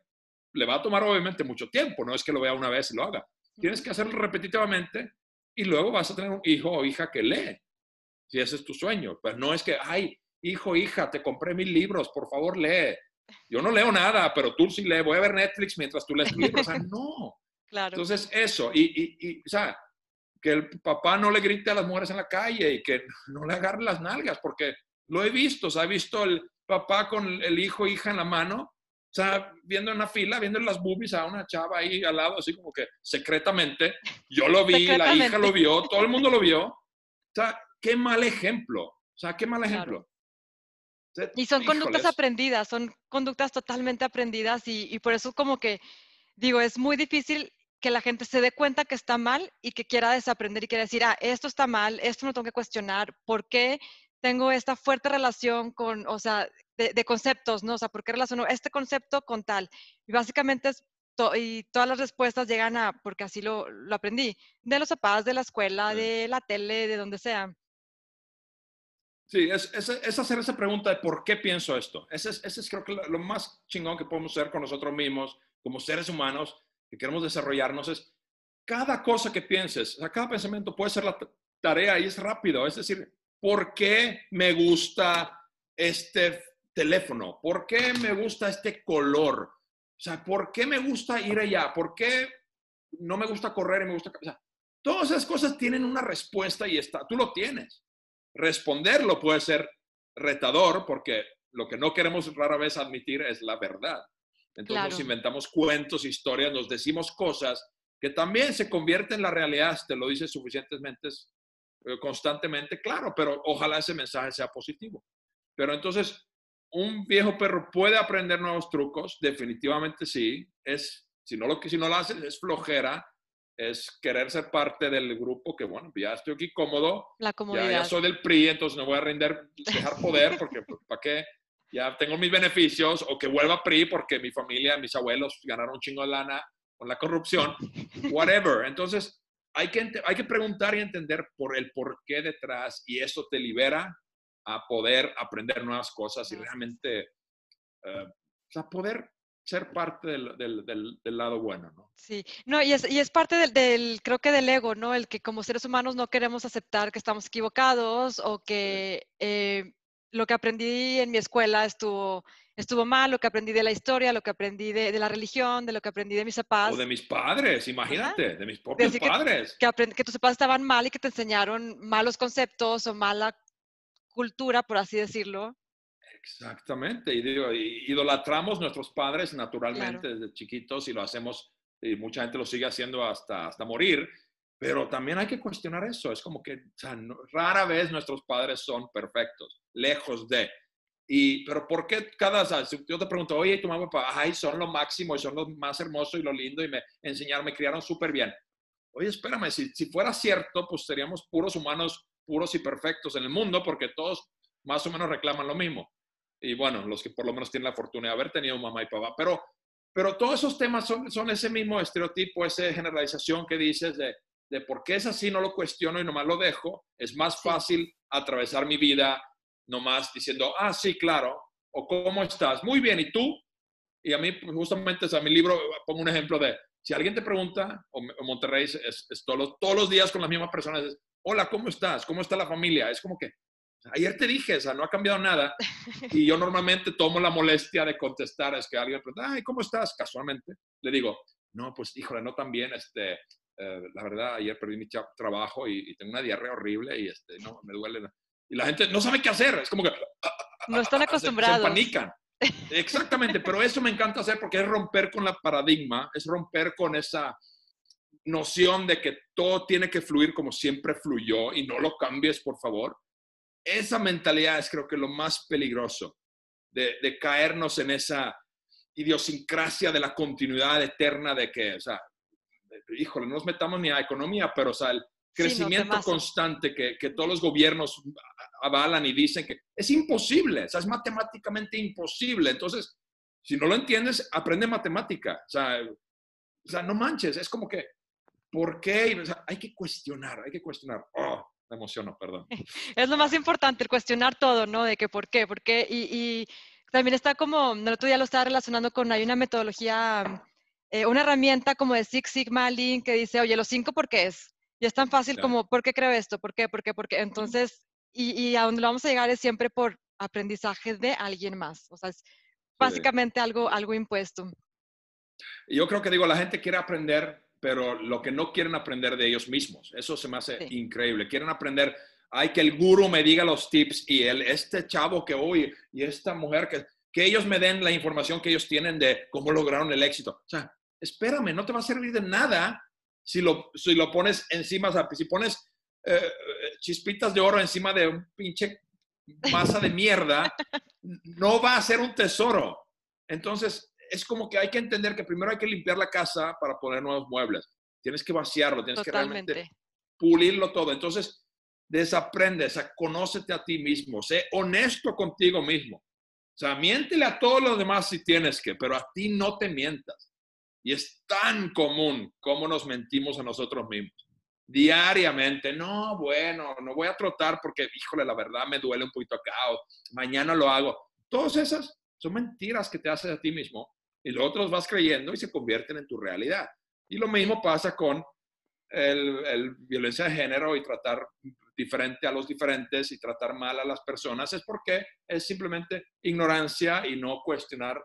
le va a tomar obviamente mucho tiempo, no es que lo vea una vez y lo haga. Tienes que hacerlo repetitivamente y luego vas a tener un hijo o hija que lee, si ese es tu sueño. Pues no es que, ay, hijo, hija, te compré mil libros, por favor lee. Yo no leo nada, pero tú sí lees, voy a ver Netflix mientras tú lees libros. O sea, *laughs* no. Claro. Entonces, eso, y, y, y, o sea, que el papá no le grite a las mujeres en la calle y que no le agarre las nalgas, porque lo he visto, o sea, he visto el papá con el hijo, hija en la mano, o sea, viendo en una fila, viendo las boobies a una chava ahí al lado, así como que secretamente. Yo lo vi, la hija lo vio, todo el mundo lo vio. O sea, qué mal ejemplo. O sea, qué mal ejemplo. Y son conductas aprendidas, son conductas totalmente aprendidas y, y por eso como que, digo, es muy difícil que la gente se dé cuenta que está mal y que quiera desaprender y quiera decir, ah, esto está mal, esto no tengo que cuestionar, ¿por qué tengo esta fuerte relación con, o sea, de, conceptos, ¿no? O sea, ¿por qué relaciono este concepto con tal? Y básicamente es y todas las respuestas llegan a, porque así lo, lo aprendí, de los papás, de la escuela, de la tele, de donde sea. Sí, es, es, hacer esa pregunta de por qué pienso esto. Ese es, es creo que lo, más chingón que podemos hacer con nosotros mismos, como seres humanos, que queremos desarrollarnos, es cada cosa que pienses, o sea, cada pensamiento puede ser la tarea y es rápido. Es decir, ¿por qué me gusta este teléfono? ¿Por qué me gusta este color? O sea, ¿por qué me gusta ir allá? ¿Por qué no me gusta correr y me gusta... O sea, todas esas cosas tienen una respuesta y está, tú lo tienes. Responderlo puede ser retador porque lo que no queremos rara vez admitir es la verdad. Entonces nos inventamos cuentos, historias, nos decimos cosas que también se convierten en la realidad, te lo dices suficientemente, eh, constantemente, claro, pero ojalá ese mensaje sea positivo. Pero entonces, un viejo perro puede aprender nuevos trucos, definitivamente sí. Es, si no lo, si no lo haces, es flojera, es querer ser parte del grupo, que bueno, ya estoy aquí cómodo. La comodidad. Ya, soy del PRI, entonces no voy a render, dejar *laughs* poder, porque pues, ¿para qué? Ya tengo mis beneficios, o que vuelva PRI porque mi familia, mis abuelos ganaron un chingo de lana con la corrupción, whatever. Entonces, hay que, hay que preguntar y entender por el por qué detrás, y eso te libera a poder aprender nuevas cosas y realmente uh, a poder ser parte del, del, del, lado bueno, ¿no? Sí, no, y es, y es parte del, del, creo que del ego, ¿no? El que como seres humanos no queremos aceptar que estamos equivocados o que eh, lo que aprendí en mi escuela estuvo, estuvo mal, lo que aprendí de la historia, lo que aprendí de, de la religión, de lo que aprendí de mis papás. O de mis padres, imagínate, de mis propios padres. Que, que, que tus papás estaban mal y que te enseñaron malos conceptos o mala cultura, por así decirlo. Exactamente, y digo, idolatramos nuestros padres naturalmente desde chiquitos y lo hacemos, y mucha gente lo sigue haciendo hasta, hasta morir, pero también hay que cuestionar eso, es como que rara vez nuestros padres son perfectos, lejos de. Y, pero ¿por qué cada, si yo te pregunto, oye, tu mamá, papá, ay, son lo máximo y son lo más hermoso y lo lindo y me enseñaron, me criaron súper bien. Oye, espérame, si, si fuera cierto, pues seríamos puros humanos puros y perfectos en el mundo porque todos más o menos reclaman lo mismo. Y bueno, los que por lo menos tienen la fortuna de haber tenido mamá y papá. Pero, pero todos esos temas son, son ese mismo estereotipo, esa generalización que dices de, de por qué es así, no lo cuestiono y nomás lo dejo. Es más fácil atravesar mi vida nomás diciendo, ah, sí, claro, o cómo estás, muy bien, ¿y tú? Y a mí, pues, justamente, o mi libro pongo un ejemplo de, si alguien te pregunta, o, Monterrey es, todos, los, todos los días con las mismas personas, es, hola, ¿cómo estás? ¿Cómo está la familia? Es como que, ayer te dije, o sea, no ha cambiado nada. *laughs* Y yo normalmente tomo la molestia de contestar, es que alguien pregunta, ay, ¿cómo estás? Casualmente, le digo, no, pues híjole, no tan bien, este, eh, la verdad, ayer perdí mi trabajo y, tengo una diarrea horrible y este, no, me duele. Y la gente no sabe qué hacer, es como que... No están acostumbrados. Se, se panican. *laughs* Exactamente, pero eso me encanta hacer porque es romper con la paradigma, es romper con esa noción de que todo tiene que fluir como siempre fluyó y no lo cambies, por favor. Esa mentalidad es creo que lo más peligroso de, caernos en esa idiosincrasia de la continuidad eterna de que, o sea, híjole, no nos metamos ni a economía, pero o sea, el crecimiento constante que, que, todos los gobiernos avalan y dicen que es imposible, o sea, es matemáticamente imposible. Entonces, si no lo entiendes, aprende matemática. O sea, o sea no manches, es como que ¿Por qué? hay que cuestionar, hay que cuestionar. Oh, me emociono, perdón. *laughs* Es lo más importante, el cuestionar todo, ¿no? De que por qué, por qué. Y, también está como, el otro día lo estaba relacionando con, hay una metodología, eh, una herramienta como de Six Sigma, Lean, que dice, oye, los cinco, ¿por qué es? Y es tan fácil como, ¿por qué creo esto? ¿Por qué? ¿Por qué? ¿Por qué? Entonces, y, y a donde vamos a llegar es siempre por aprendizaje de alguien más. O sea, es básicamente algo, algo impuesto. Yo creo que digo, la gente quiere aprender pero lo que no quieren aprender de ellos mismos. Eso se me hace increíble. Quieren aprender, hay que el guru me diga los tips y el, este chavo que hoy y esta mujer que, que ellos me den la información que ellos tienen de cómo lograron el éxito. O sea, espérame, no te va a servir de nada si lo, si lo pones encima, o sea, si pones eh, chispitas de oro encima de un pinche masa de mierda, *laughs* no va a ser un tesoro. Entonces, es como que hay que entender que primero hay que limpiar la casa para poner nuevos muebles. tienes que vaciarlo, tienes que realmente pulirlo todo. Entonces, desaprende, o sea, conócete a ti mismo, sé honesto contigo mismo. O sea, miéntele a todos los demás si tienes que, pero a ti no te mientas. Y es tan común como nos mentimos a nosotros mismos. Diariamente, no, bueno, no voy a trotar porque, híjole, la verdad me duele un poquito acá, o mañana lo hago. Todas esas son mentiras que te haces a ti mismo y los otros vas creyendo y se convierten en tu realidad. Y lo mismo pasa con el, el violencia de género y tratar diferente a los diferentes y tratar mal a las personas, es porque es simplemente ignorancia y no cuestionar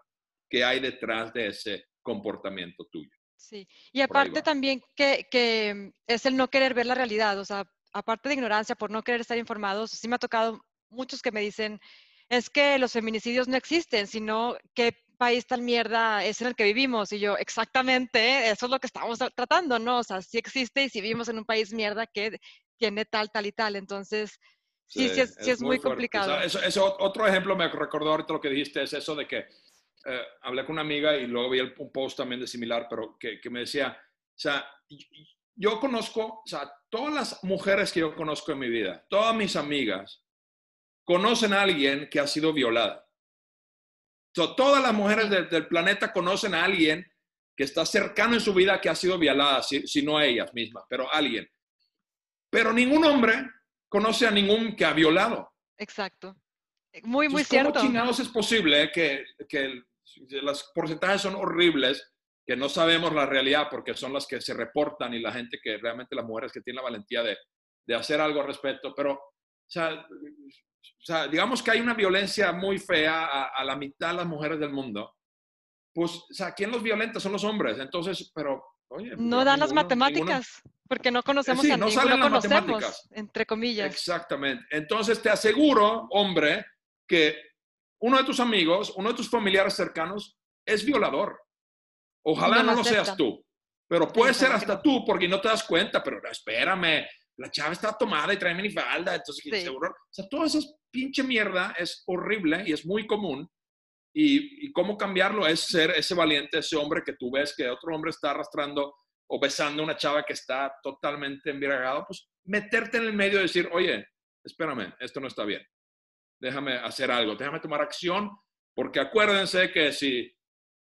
qué hay detrás de ese comportamiento tuyo. Sí, y aparte también que, que es el no querer ver la realidad, o sea, aparte de ignorancia por no querer estar informados, sí me ha tocado muchos que me dicen, es que los feminicidios no existen, sino qué país tan mierda es en el que vivimos. Y yo, exactamente, eso es lo que estamos tratando, ¿no? O sea, sí existe y si vivimos en un país mierda que tiene tal, tal y tal. Entonces, sí, sí, es, sí es muy, fuerte. O sea, complicado. eso, eso- otro ejemplo me recordó ahorita lo que dijiste, es eso de que eh, hablé con una amiga y luego vi el- un post también de similar, pero que, que me decía, o sea, yo conozco, o sea, todas las mujeres que yo conozco en mi vida, todas mis amigas, conocen a alguien que ha sido violada. So, todas las mujeres del, del planeta conocen a alguien que está cercano en su vida que ha sido violada, si, si no ellas mismas, pero alguien. Pero ningún hombre conoce a ningún que ha violado. Exacto. Muy, muy Entonces, ¿Cómo cierto. chingados es posible que, que los porcentajes son horribles, que no sabemos la realidad porque son las que se reportan y la gente que realmente las mujeres que tienen la valentía de, de hacer algo al respecto? Pero, o sea, o sea, digamos que hay una violencia muy fea a, a la mitad de las mujeres del mundo. Pues, o sea, ¿quién los violenta? Son los hombres. Entonces, pero, oye. pues, No yo dan las ninguno- matemáticas, porque no conocemos Sí, a no ninguno salen las conocemos, matemáticas. entre comillas. Exactamente. Entonces te aseguro, hombre, que uno de tus amigos, uno de tus familiares cercanos es violador. Ojalá No no, lo seas tú, pero puede ser hasta tú porque no te das cuenta, pero espérame, la chava está tomada y trae minifalda, entonces Sí. seguro, o sea, toda esa pinche mierda es horrible y es muy común. Y, y cómo cambiarlo es ser ese valiente, ese hombre que tú ves que otro hombre está arrastrando o besando a una chava que está totalmente embriagado, pues meterte en el medio y decir, oye, espérame, esto no está bien. Déjame hacer algo, déjame tomar acción, porque acuérdense que si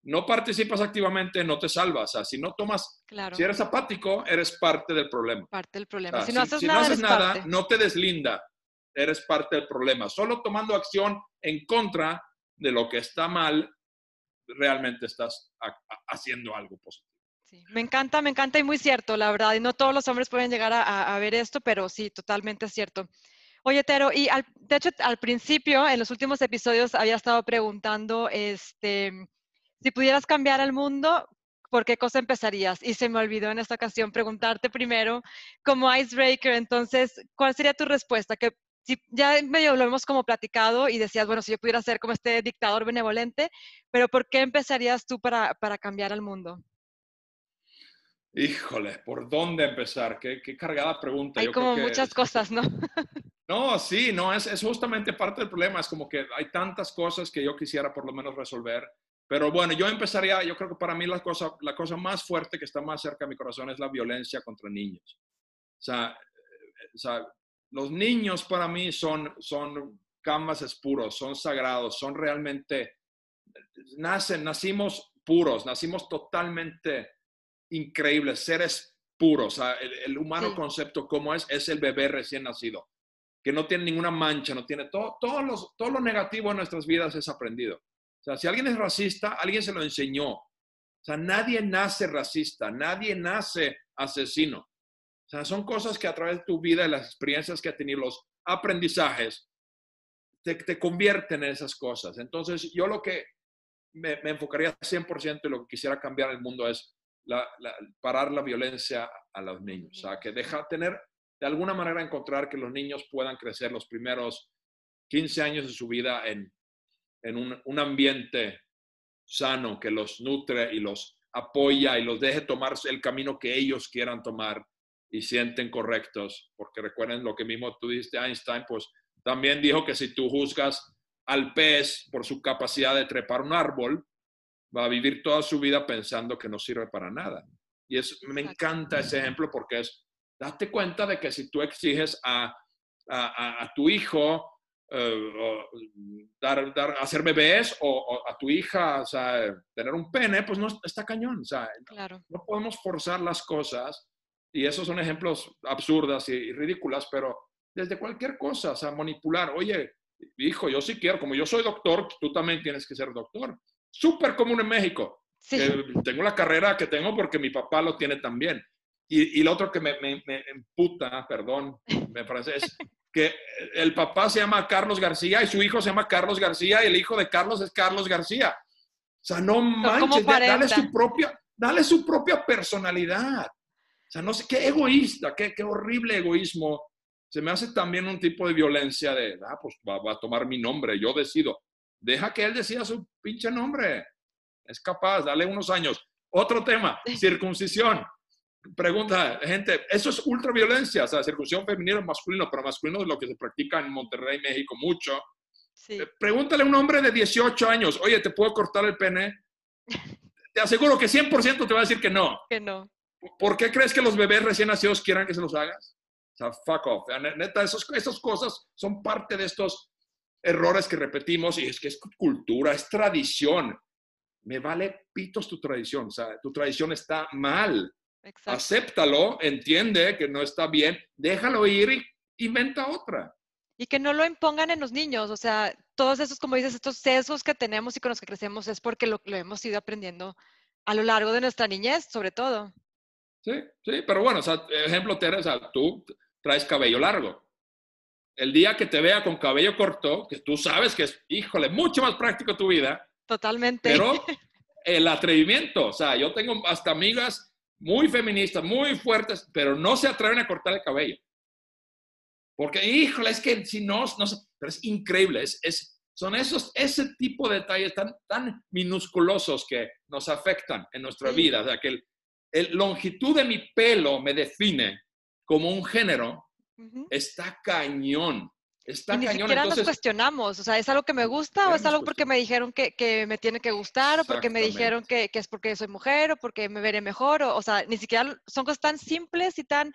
no participas activamente, no te salvas. O sea, si no tomas, Claro, si eres apático, eres parte del problema. parte del O problema. sea, si no haces nada, haces eres nada, no te deslinda, eres parte del problema. Solo tomando acción en contra de lo que está mal, realmente estás ha- ha- haciendo algo positivo. Sí, Me encanta, me encanta y muy cierto, la verdad. Y no todos los hombres pueden llegar a ver esto, pero sí, totalmente cierto. Oye, Tero, y al- de hecho al principio, en los últimos episodios, había estado preguntando, este, si pudieras cambiar al mundo, ¿por qué cosa empezarías? Y se me olvidó en esta ocasión preguntarte primero, como icebreaker, entonces, ¿cuál sería tu respuesta? Que si ya medio lo hemos como platicado y decías, bueno, si yo pudiera ser como este dictador benevolente, pero ¿por qué empezarías tú para, para cambiar al mundo? Híjole, ¿por dónde empezar? Qué, qué cargada pregunta. Hay Yo creo como que- muchas cosas, ¿no? *laughs* No, sí, no, es, es justamente parte del problema. Es como que hay tantas cosas que yo quisiera por lo menos resolver. Pero bueno, yo empezaría, yo creo que para mí la cosa, la cosa más fuerte que está más cerca de mi corazón es la violencia contra niños. O sea, eh, o sea los niños para mí son, son canvases puros, son sagrados, son realmente, nacen, nacimos puros, nacimos totalmente increíbles, seres puros. O sea, el, el humano Sí. concepto como es, es el bebé recién nacido, que no tiene ninguna mancha, no tiene todo, todos los, todo lo negativo en nuestras vidas es aprendido. Sea, si alguien es racista, alguien se lo enseñó. O sea, nadie nace racista, nadie nace asesino. O sea, son cosas que a través de tu vida y las experiencias que has tenido, los aprendizajes, te, te convierten en esas cosas. Entonces, yo lo que me, me enfocaría 100% en lo que quisiera cambiar en el mundo es parar la violencia a los niños. O sea, que deja tener, de alguna manera, encontrar que los niños puedan crecer los primeros 15 años de su vida en, en un, un ambiente sano que los nutre y los apoya y los deje tomar el camino que ellos quieran tomar y sienten correctos. Porque recuerden lo que mismo tú dijiste, Einstein, pues también dijo que si tú juzgas al pez por su capacidad de trepar un árbol, va a vivir toda su vida pensando que no sirve para nada. Y es, me encanta ese ejemplo porque es, date cuenta de que si tú exiges a, a, a- a tu hijo o, dar, dar, hacer bebés o, o a tu hija o sea, tener un pene, pues no está cañón. O sea, Claro. no podemos forzar las cosas y esos son ejemplos absurdas y, y ridículas, pero desde cualquier cosa, o sea, manipular, oye, hijo, yo sí quiero, como yo soy doctor, tú también tienes que ser doctor. Súper común en México. Sí. Eh, tengo la carrera que tengo porque mi papá lo tiene también. Y, y lo otro que me, me, me emputa, perdón, me parece, es que el papá se llama Carlos García y su hijo se llama Carlos García y el hijo de Carlos es Carlos García. O sea, no manches, da- dale su propia, dale su propia personalidad. O sea, no sé, qué egoísta, qué, qué horrible egoísmo. Se me hace también un tipo de violencia de, ah, pues va, va a tomar mi nombre, yo decido. Deja que él decida su pinche nombre. Es capaz, dale unos años. Otro tema, circuncisión. Pregunta, gente, eso es ultraviolencia, o sea, circuncisión femenino o masculino, pero masculino es lo que se practica en Monterrey, México, mucho. Sí. Eh, Pregúntale a un hombre de 18 años, oye, ¿te puedo cortar el pene? *laughs* Te aseguro que 100% te va a decir que no. Que no. ¿Por qué crees que los bebés recién nacidos quieran que se los hagas? O sea, fuck off. Ne- Neta, esos, esas cosas son parte de estos errores que repetimos y es que es cultura, es tradición. Me vale pitos tu tradición. O sea, tu tradición está mal. Exacto. Acéptalo, entiende que no está bien, déjalo ir y inventa otra. Y que no lo impongan en los niños, o sea, todos esos, como dices, estos sesgos que tenemos y con los que crecemos es porque lo, lo hemos ido aprendiendo a lo largo de nuestra niñez, sobre todo. Sí, sí, pero bueno, o sea, ejemplo, Teresa, tú traes cabello largo. El día que te vea con cabello corto, que tú sabes que es, híjole, mucho más práctico tu vida, Totalmente. pero *laughs* el atrevimiento, o sea, yo tengo hasta amigas muy feministas, muy fuertes, pero no se atreven a cortar el cabello. Porque, híjole, es que si no, no sé, pero es increíble, es, es, son esos, ese tipo de detalles tan, tan minusculosos que nos afectan en nuestra Sí. vida. O sea, que el, el longitud de mi pelo me define como un género, está cañón. Está Y ni cañón. siquiera nos Entonces, cuestionamos, o sea, ¿es algo que me gusta o es nos algo porque me dijeron que, que me tiene que gustar o porque me dijeron que, que es porque soy mujer o porque me veré mejor? O, o sea, ni siquiera son cosas tan simples y tan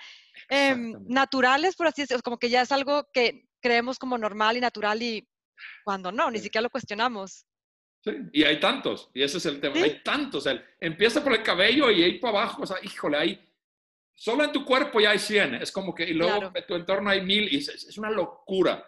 Exactamente. naturales, por así decirlo, como que ya es algo que creemos como normal y natural y cuando no, ni Sí. siquiera lo cuestionamos. Sí, y hay tantos, y ese es el tema, Sí. hay tantos. El, empieza por el cabello y ahí para abajo, o sea, híjole, hay, solo en tu cuerpo ya hay 100, es como que, y luego Claro. en tu entorno hay mil, y es, es una locura.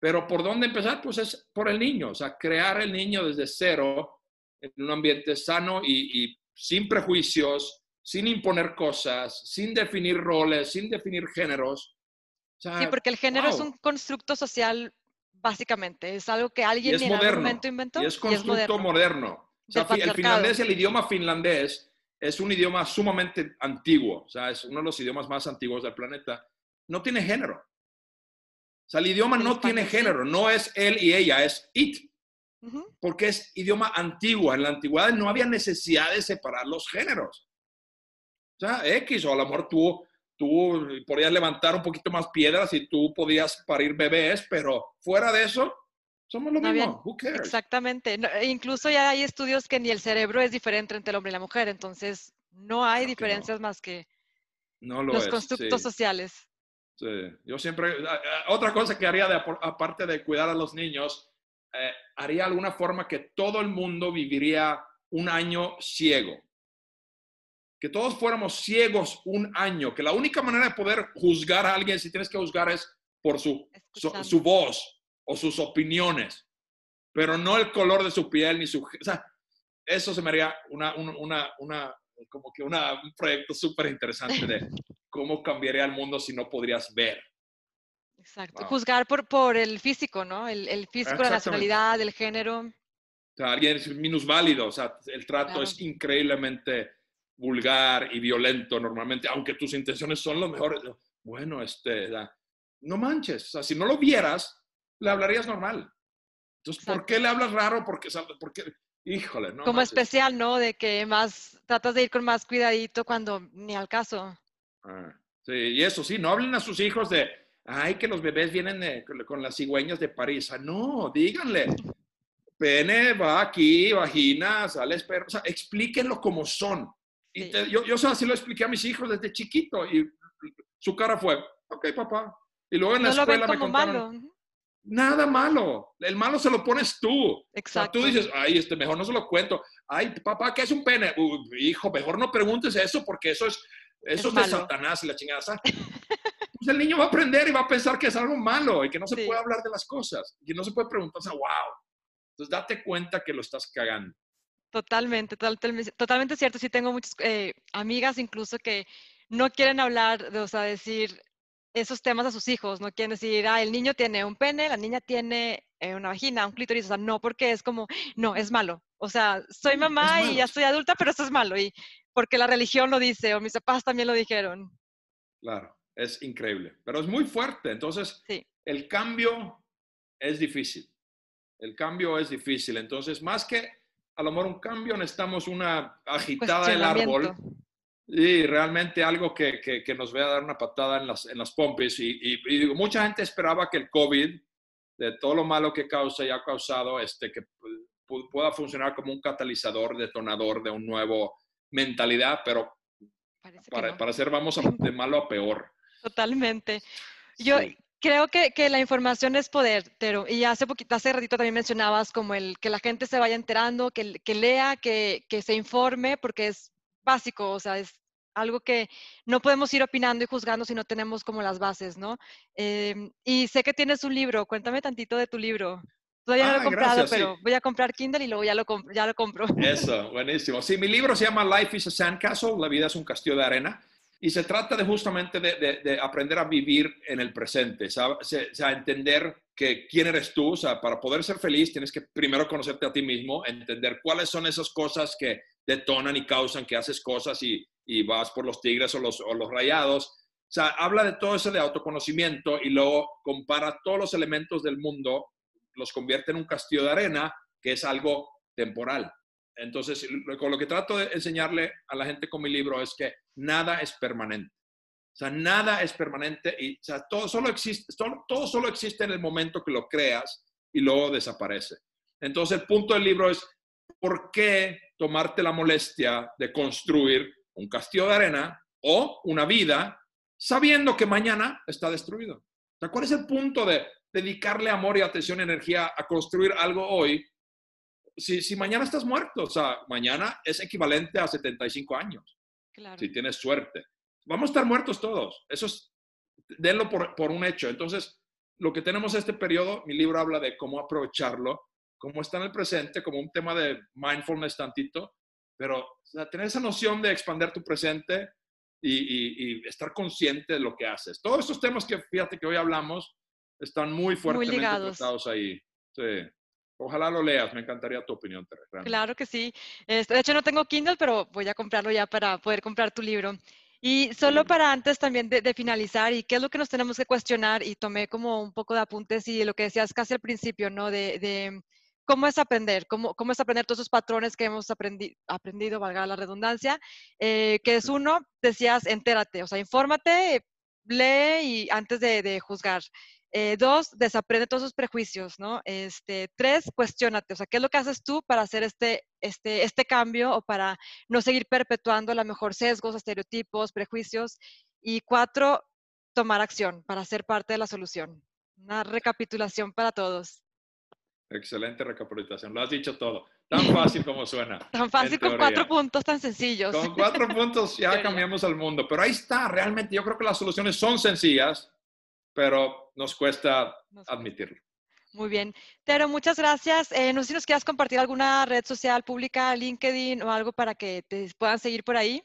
Pero ¿por dónde empezar? Pues es por el niño, o sea, crear el niño desde cero, en un ambiente sano y, y sin prejuicios, sin imponer cosas, sin definir roles, sin definir géneros. O sea, Sí, porque el género es wow. un constructo social, básicamente, es algo que y alguien es en algún moderno. momento inventó Y es constructo moderno. moderno. O sea, el finlandés, el idioma finlandés, es un idioma sumamente antiguo. O sea, es uno de los idiomas más antiguos del planeta. No tiene género. O sea, el idioma no tiene género. No es él y ella, es it. Porque es idioma antiguo. En la antigüedad no había necesidad de separar los géneros. O sea, X, o a lo mejor tú, tú podías levantar un poquito más piedras y tú podías parir bebés, pero fuera de eso, somos lo No mismo. había- Who cares? Exactamente. No, e incluso ya hay estudios que ni el cerebro es diferente entre el hombre y la mujer, entonces no hay Claro que no. diferencias más que No lo los es. constructos sí. sociales. Sí, yo siempre, otra cosa que haría, de aparte de cuidar a los niños, eh, haría alguna forma que todo el mundo viviría un año ciego. Que todos fuéramos ciegos un año, que la única manera de poder juzgar a alguien, si tienes que juzgar, es por su, su voz o sus opiniones, pero no el color de su piel ni su... O sea, eso se me haría una, un- una, una, como que una, un proyecto súper interesante de cómo cambiaría el mundo si no podrías ver. Exacto. Wow. Juzgar por, por el físico, ¿no? El, el físico, la nacionalidad, el género. O sea, alguien es minusválido, o sea, el trato Claro. es increíblemente vulgar y violento normalmente, aunque tus intenciones son lo mejores. Bueno, este, no manches, o sea, si no lo vieras, le hablarías normal. Entonces, ¿por qué le hablas raro? Porque, porque híjole, no Como manches. especial, ¿no? De que más tratas de ir con más cuidadito cuando ni al caso. Ah, sí, y eso sí, no hablen a sus hijos de, ay, que los bebés vienen de- con las cigüeñas de París. Ah, no, díganle, pene va aquí, vagina, sale esperma. O sea, explíquenlo como son. Y Sí. te- yo, yo así lo expliqué a mis hijos desde chiquito y su cara fue, ok, papá. Y luego en la No lo ven escuela me como contaron, malo. Nada malo. El malo se lo pones tú. O sea, Exacto. tú dices, ay, este, mejor no se lo cuento. Ay, papá, ¿qué es un pene? "Uy, hijo, mejor no preguntes eso porque eso es, eso Es es, de. Satanás y la chingada. *laughs* Pues el niño va a aprender y va a pensar que es algo malo y que no se Sí. puede hablar de las cosas. Y que no se puede preguntar, o sea, wow. Entonces date cuenta que lo estás cagando. Totalmente, totalmente, totalmente cierto. Sí, tengo muchas eh, amigas incluso que no quieren hablar, de, o sea, decir esos temas a sus hijos, no quieren decir, ah, el niño tiene un pene, la niña tiene eh, una vagina, un clítoris, o sea, no, porque es como, no, es malo. O sea, soy es mamá y ya soy adulta, pero esto es malo, y porque la religión lo dice, o mis papás también lo dijeron. Claro, es increíble, pero es muy fuerte. Entonces, Sí. el cambio es difícil. El cambio es difícil. Entonces, más que a lo mejor un cambio, necesitamos una agitada del árbol. Y realmente algo que, que- que nos vaya a dar una patada en las, en las pompis. Y, y- y digo, mucha gente esperaba que el COVID, de todo lo malo que causa y ha causado, este, que pu- pu- pueda funcionar como un catalizador, detonador de un nuevo mentalidad, pero para, no. para ser vamos a- de malo a peor. Totalmente. Yo Sí. creo que, que la información es poder, pero y hace poquito, hace ratito también mencionabas como el que la gente se vaya enterando, que, que lea, que, que se informe, porque es básico, o sea, es algo que no podemos ir opinando y juzgando si no tenemos como las bases, ¿no? Em, y sé que tienes un libro, cuéntame tantito de tu libro. Todavía no lo he Ah, comprado, gracias, sí. pero voy a comprar Kindle y luego ya lo, comp- ya lo compro. Eso, *laughs* buenísimo. Sí, mi libro se llama Life is a Sandcastle, la vida es un castillo de arena, y se trata de justamente de, de- de aprender a vivir en el presente, ¿sabe? o sea, o sea, entender que quién eres tú, o sea, para poder ser feliz tienes que primero conocerte a ti mismo, entender cuáles son esas cosas que detonan y causan que haces cosas y, y vas por los tigres o los, o los rayados. O sea, habla de todo eso de autoconocimiento y luego compara todos los elementos del mundo, los convierte en un castillo de arena, que es algo temporal. Entonces, con lo que trato de enseñarle a la gente con mi libro es que nada es permanente. O sea, nada es permanente y o sea, todo, solo existe, todo solo existe en el momento que lo creas y luego desaparece. Entonces, el punto del libro es, ¿por qué tomarte la molestia de construir un castillo de arena o una vida sabiendo que mañana está destruido? O sea, ¿cuál es el punto de dedicarle amor y atención y energía a construir algo hoy si, si mañana estás muerto, o sea, mañana es equivalente a 75 años, Claro. si tienes suerte. Vamos a estar muertos todos. Eso es, denlo por, por un hecho. Entonces, lo que tenemos este periodo, mi libro habla de cómo aprovecharlo, cómo está en el presente, como un tema de mindfulness tantito, pero o sea, tener esa noción de expandir tu presente y, y- y estar consciente de lo que haces. Todos estos temas que fíjate que hoy hablamos están muy fuertemente ligados. tratados ahí. Sí. Ojalá lo leas, me encantaría tu opinión, Tere. realmente. Claro que sí. Este, de hecho, no tengo Kindle, pero voy a comprarlo ya para poder comprar tu libro. Y solo para antes también de, de finalizar, y qué es lo que nos tenemos que cuestionar, y tomé como un poco de apuntes y lo que decías casi al principio, ¿no? De, de cómo es aprender, cómo, cómo es aprender todos esos patrones que hemos aprendi- aprendido, valga la redundancia, eh, que es uno, decías, entérate, o sea, infórmate, lee y antes de, de juzgar. Eh, dos, desaprende todos esos prejuicios, ¿no? Este, tres, cuestionate, o sea, ¿qué es lo que haces tú para hacer este, este, este cambio o para no seguir perpetuando a lo mejor sesgos, estereotipos, prejuicios? Y cuatro, tomar acción para ser parte de la solución. Una recapitulación para todos. Excelente recapitulación. Lo has dicho todo. Tan fácil como suena. *laughs* Tan fácil con cuatro puntos tan sencillos. Con cuatro *laughs* puntos ya cambiamos el mundo. Pero ahí está, realmente yo creo que las soluciones son sencillas, pero nos cuesta Nos cuesta. admitirlo. Muy bien. Tero, muchas gracias. Eh, no sé si nos quieras compartir alguna red social pública, LinkedIn o algo para que te puedan seguir por ahí.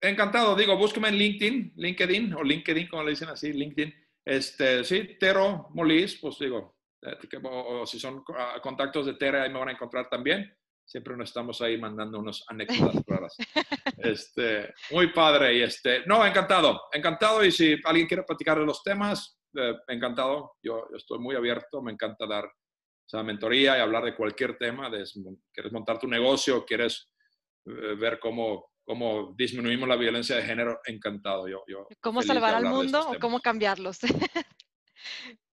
Encantado, digo, búsqueme en LinkedIn, LinkedIn o LinkedIn, como le dicen así, LinkedIn. Este, sí, Tero Molís, pues digo, o, o si son ah, contactos de Tere, ahí me van a encontrar también. Siempre nos estamos ahí mandando unos anécdotas *laughs* raras. Este, muy padre y este, no, encantado, encantado y si alguien quiere platicar de los temas, eh, encantado. Yo, yo estoy muy abierto, me encanta dar o sea, mentoría y hablar de cualquier tema. De, quieres montar tu negocio, quieres eh, ver cómo, cómo disminuimos la violencia de género, encantado. Yo, yo ¿Cómo salvar al mundo o cómo cambiarlos? *laughs*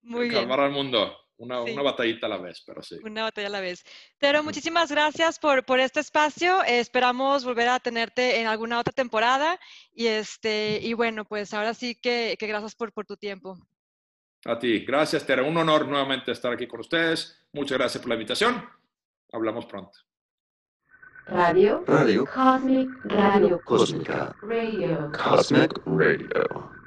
Muy bien. Calmar al mundo. Una, Sí. una batallita a la vez, pero sí. Una batalla a la vez. Pero muchísimas gracias por, por este espacio. Eh, esperamos volver a tenerte en alguna otra temporada. Y, este, y bueno, pues ahora sí que, que gracias por, por tu tiempo. A ti, gracias, Tere. Un honor nuevamente estar aquí con ustedes. Muchas gracias por la invitación. Hablamos pronto. Radio Cosmic Radio. Cósmica. Radio. Cosmic Radio.